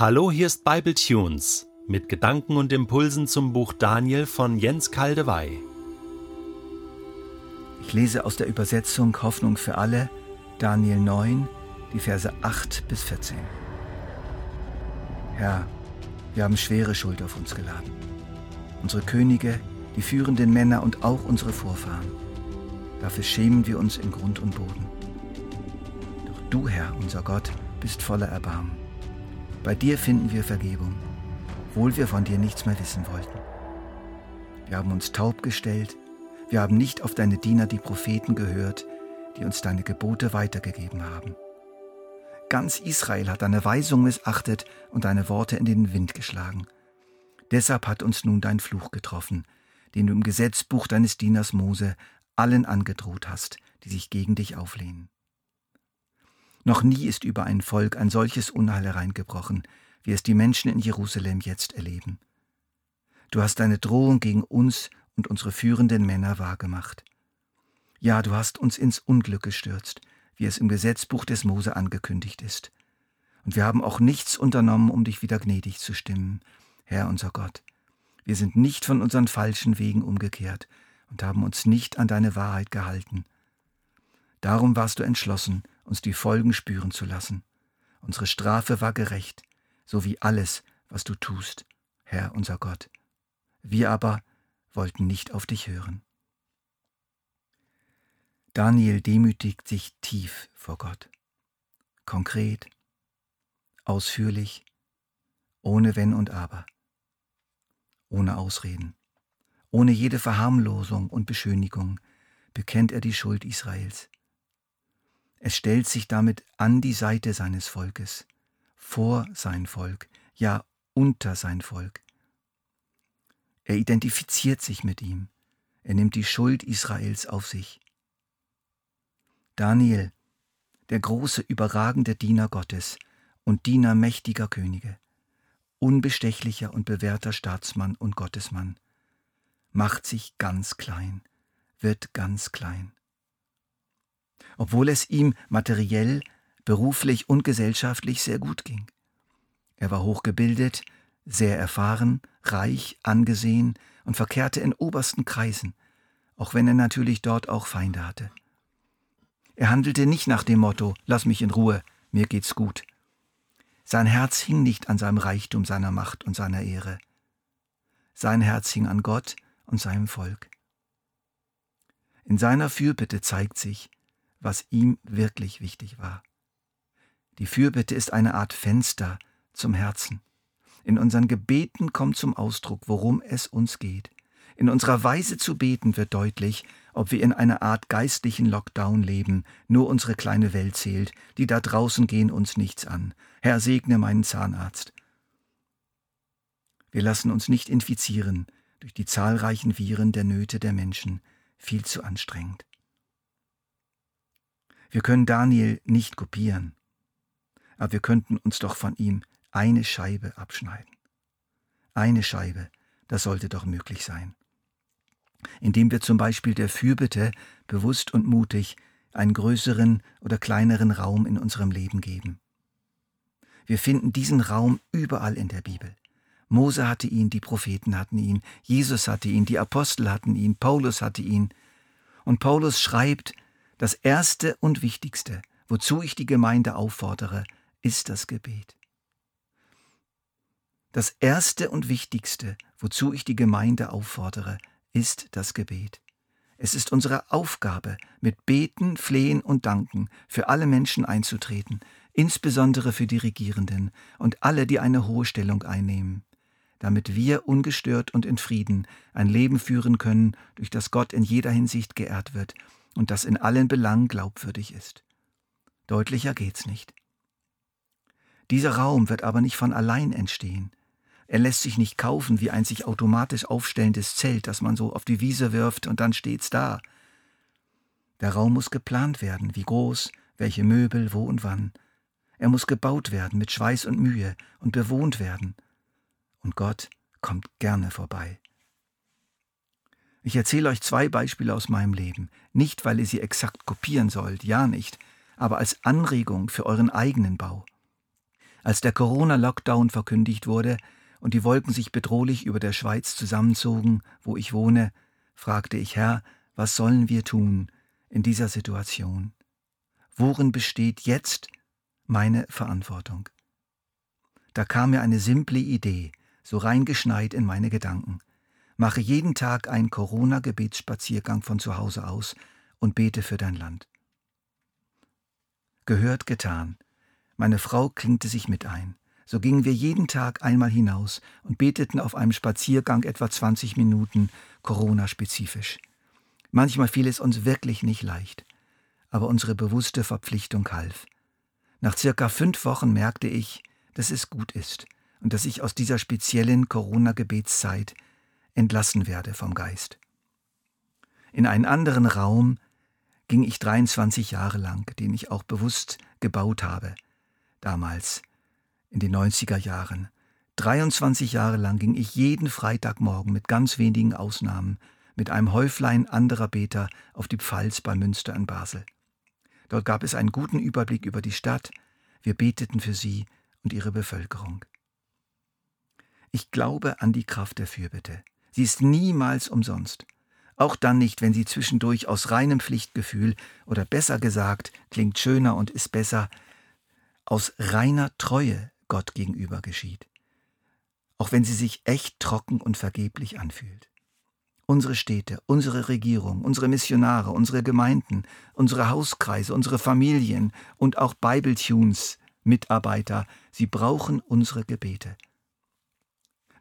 Hallo, hier ist Bible Tunes mit Gedanken und Impulsen zum Buch Daniel von Jens Kaldewey. Ich lese aus der Übersetzung Hoffnung für alle, Daniel 9, die Verse 8 bis 14. Herr, wir haben schwere Schuld auf uns geladen. Unsere Könige, die führenden Männer und auch unsere Vorfahren. Dafür schämen wir uns in Grund und Boden. Doch du, Herr, unser Gott, bist voller Erbarmen. Bei dir finden wir Vergebung, obwohl wir von dir nichts mehr wissen wollten. Wir haben uns taub gestellt, wir haben nicht auf deine Diener, die Propheten, gehört, die uns deine Gebote weitergegeben haben. Ganz Israel hat deine Weisung missachtet und deine Worte in den Wind geschlagen. Deshalb hat uns nun dein Fluch getroffen, den du im Gesetzbuch deines Dieners Mose allen angedroht hast, die sich gegen dich auflehnen. Noch nie ist über ein Volk ein solches Unheil hereingebrochen, wie es die Menschen in Jerusalem jetzt erleben. Du hast deine Drohung gegen uns und unsere führenden Männer wahrgemacht. Ja, du hast uns ins Unglück gestürzt, wie es im Gesetzbuch des Mose angekündigt ist. Und wir haben auch nichts unternommen, um dich wieder gnädig zu stimmen, Herr unser Gott. Wir sind nicht von unseren falschen Wegen umgekehrt und haben uns nicht an deine Wahrheit gehalten. Darum warst du entschlossen, uns die Folgen spüren zu lassen. Unsere Strafe war gerecht, so wie alles, was du tust, Herr unser Gott. Wir aber wollten nicht auf dich hören. Daniel demütigt sich tief vor Gott. Konkret, ausführlich, ohne Wenn und Aber, ohne Ausreden, ohne jede Verharmlosung und Beschönigung bekennt er die Schuld Israels. Es stellt sich damit an die Seite seines Volkes, vor sein Volk, ja unter sein Volk. Er identifiziert sich mit ihm, er nimmt die Schuld Israels auf sich. Daniel, der große, überragende Diener Gottes und Diener mächtiger Könige, unbestechlicher und bewährter Staatsmann und Gottesmann, macht sich ganz klein, wird ganz klein obwohl es ihm materiell, beruflich und gesellschaftlich sehr gut ging. Er war hochgebildet, sehr erfahren, reich, angesehen und verkehrte in obersten Kreisen, auch wenn er natürlich dort auch Feinde hatte. Er handelte nicht nach dem Motto Lass mich in Ruhe, mir geht's gut. Sein Herz hing nicht an seinem Reichtum, seiner Macht und seiner Ehre. Sein Herz hing an Gott und seinem Volk. In seiner Fürbitte zeigt sich, was ihm wirklich wichtig war. Die Fürbitte ist eine Art Fenster zum Herzen. In unseren Gebeten kommt zum Ausdruck, worum es uns geht. In unserer Weise zu beten wird deutlich, ob wir in einer Art geistlichen Lockdown leben, nur unsere kleine Welt zählt, die da draußen gehen uns nichts an. Herr, segne meinen Zahnarzt. Wir lassen uns nicht infizieren durch die zahlreichen Viren der Nöte der Menschen, viel zu anstrengend. Wir können Daniel nicht kopieren, aber wir könnten uns doch von ihm eine Scheibe abschneiden. Eine Scheibe, das sollte doch möglich sein. Indem wir zum Beispiel der Fürbitte bewusst und mutig einen größeren oder kleineren Raum in unserem Leben geben. Wir finden diesen Raum überall in der Bibel. Mose hatte ihn, die Propheten hatten ihn, Jesus hatte ihn, die Apostel hatten ihn, Paulus hatte ihn. Und Paulus schreibt, das Erste und Wichtigste, wozu ich die Gemeinde auffordere, ist das Gebet. Das Erste und Wichtigste, wozu ich die Gemeinde auffordere, ist das Gebet. Es ist unsere Aufgabe, mit Beten, Flehen und Danken für alle Menschen einzutreten, insbesondere für die Regierenden und alle, die eine hohe Stellung einnehmen, damit wir ungestört und in Frieden ein Leben führen können, durch das Gott in jeder Hinsicht geehrt wird und das in allen Belangen glaubwürdig ist. Deutlicher geht's nicht. Dieser Raum wird aber nicht von allein entstehen. Er lässt sich nicht kaufen wie ein sich automatisch aufstellendes Zelt, das man so auf die Wiese wirft und dann steht's da. Der Raum muss geplant werden, wie groß, welche Möbel, wo und wann. Er muss gebaut werden mit Schweiß und Mühe und bewohnt werden. Und Gott kommt gerne vorbei. Ich erzähle euch zwei Beispiele aus meinem Leben, nicht weil ihr sie exakt kopieren sollt, ja nicht, aber als Anregung für euren eigenen Bau. Als der Corona-Lockdown verkündigt wurde und die Wolken sich bedrohlich über der Schweiz zusammenzogen, wo ich wohne, fragte ich, Herr, was sollen wir tun in dieser Situation? Worin besteht jetzt meine Verantwortung? Da kam mir eine simple Idee, so reingeschneit in meine Gedanken. Mache jeden Tag einen Corona-Gebetsspaziergang von zu Hause aus und bete für dein Land. Gehört getan. Meine Frau klinkte sich mit ein. So gingen wir jeden Tag einmal hinaus und beteten auf einem Spaziergang etwa 20 Minuten Corona-spezifisch. Manchmal fiel es uns wirklich nicht leicht, aber unsere bewusste Verpflichtung half. Nach circa fünf Wochen merkte ich, dass es gut ist und dass ich aus dieser speziellen Corona-Gebetszeit entlassen werde vom Geist. In einen anderen Raum ging ich 23 Jahre lang, den ich auch bewusst gebaut habe, damals in den 90er Jahren. 23 Jahre lang ging ich jeden Freitagmorgen mit ganz wenigen Ausnahmen mit einem Häuflein anderer Beter auf die Pfalz bei Münster in Basel. Dort gab es einen guten Überblick über die Stadt, wir beteten für sie und ihre Bevölkerung. Ich glaube an die Kraft der Fürbitte. Sie ist niemals umsonst. Auch dann nicht, wenn sie zwischendurch aus reinem Pflichtgefühl oder besser gesagt, klingt schöner und ist besser, aus reiner Treue Gott gegenüber geschieht, auch wenn sie sich echt trocken und vergeblich anfühlt. Unsere Städte, unsere Regierung, unsere Missionare, unsere Gemeinden, unsere Hauskreise, unsere Familien und auch Bibletunes, Mitarbeiter, sie brauchen unsere Gebete.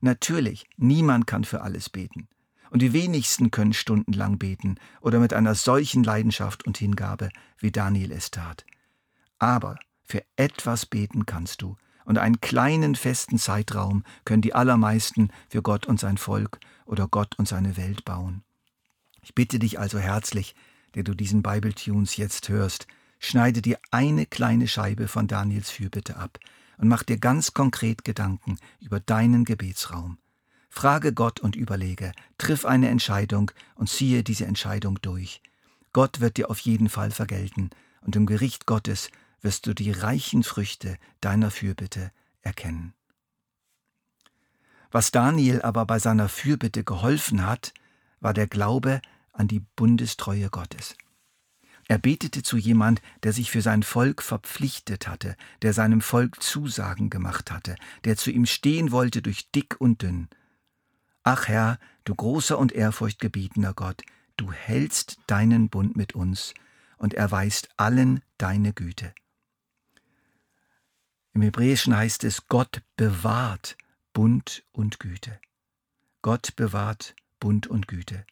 Natürlich, niemand kann für alles beten. Und die wenigsten können stundenlang beten oder mit einer solchen Leidenschaft und Hingabe, wie Daniel es tat. Aber für etwas beten kannst du, und einen kleinen festen Zeitraum können die allermeisten für Gott und sein Volk oder Gott und seine Welt bauen. Ich bitte dich also herzlich, der du diesen Bible-Tunes jetzt hörst, schneide dir eine kleine Scheibe von Daniels Fürbitte ab und mach dir ganz konkret Gedanken über deinen Gebetsraum. Frage Gott und überlege, triff eine Entscheidung und ziehe diese Entscheidung durch. Gott wird dir auf jeden Fall vergelten, und im Gericht Gottes wirst du die reichen Früchte deiner Fürbitte erkennen. Was Daniel aber bei seiner Fürbitte geholfen hat, war der Glaube an die Bundestreue Gottes. Er betete zu jemand, der sich für sein Volk verpflichtet hatte, der seinem Volk Zusagen gemacht hatte, der zu ihm stehen wollte durch dick und dünn. Ach Herr, du großer und ehrfurchtgebietener Gott, du hältst deinen Bund mit uns und erweist allen deine Güte. Im Hebräischen heißt es, Gott bewahrt Bund und Güte. Gott bewahrt Bund und Güte.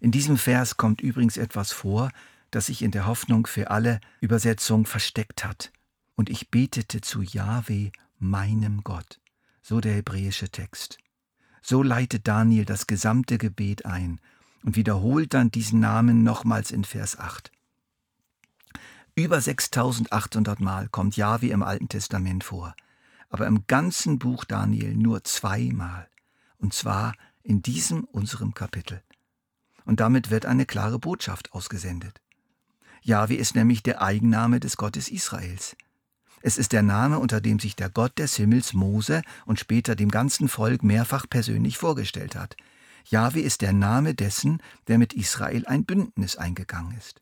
In diesem Vers kommt übrigens etwas vor, das sich in der Hoffnung für alle Übersetzung versteckt hat. Und ich betete zu Jahwe, meinem Gott. So der hebräische Text. So leitet Daniel das gesamte Gebet ein und wiederholt dann diesen Namen nochmals in Vers 8. Über 6800 Mal kommt Jahwe im Alten Testament vor, aber im ganzen Buch Daniel nur zweimal, und zwar in diesem unserem Kapitel. Und damit wird eine klare Botschaft ausgesendet. Jahwe ist nämlich der Eigenname des Gottes Israels. Es ist der Name, unter dem sich der Gott des Himmels Mose und später dem ganzen Volk mehrfach persönlich vorgestellt hat. Jahwe ist der Name dessen, der mit Israel ein Bündnis eingegangen ist.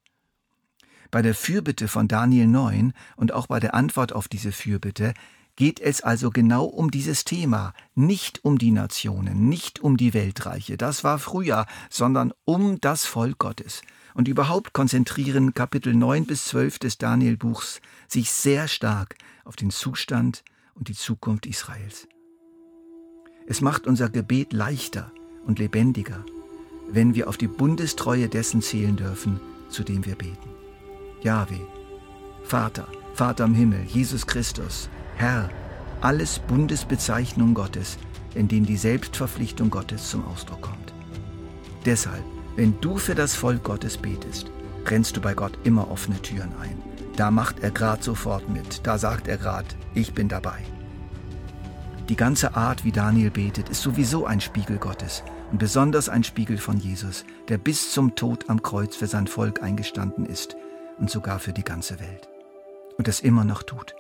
Bei der Fürbitte von Daniel 9 und auch bei der Antwort auf diese Fürbitte geht es also genau um dieses Thema, nicht um die Nationen, nicht um die Weltreiche, das war früher, sondern um das Volk Gottes. Und überhaupt konzentrieren Kapitel 9 bis 12 des Danielbuchs sich sehr stark auf den Zustand und die Zukunft Israels. Es macht unser Gebet leichter und lebendiger, wenn wir auf die Bundestreue dessen zählen dürfen, zu dem wir beten. Jahwe, Vater, Vater im Himmel, Jesus Christus, Herr, alles Bundesbezeichnung Gottes, in denen die Selbstverpflichtung Gottes zum Ausdruck kommt. Deshalb, wenn du für das Volk Gottes betest, rennst du bei Gott immer offene Türen ein. Da macht er grad sofort mit, da sagt er grad, ich bin dabei. Die ganze Art, wie Daniel betet, ist sowieso ein Spiegel Gottes und besonders ein Spiegel von Jesus, der bis zum Tod am Kreuz für sein Volk eingestanden ist und sogar für die ganze Welt. Und es immer noch tut.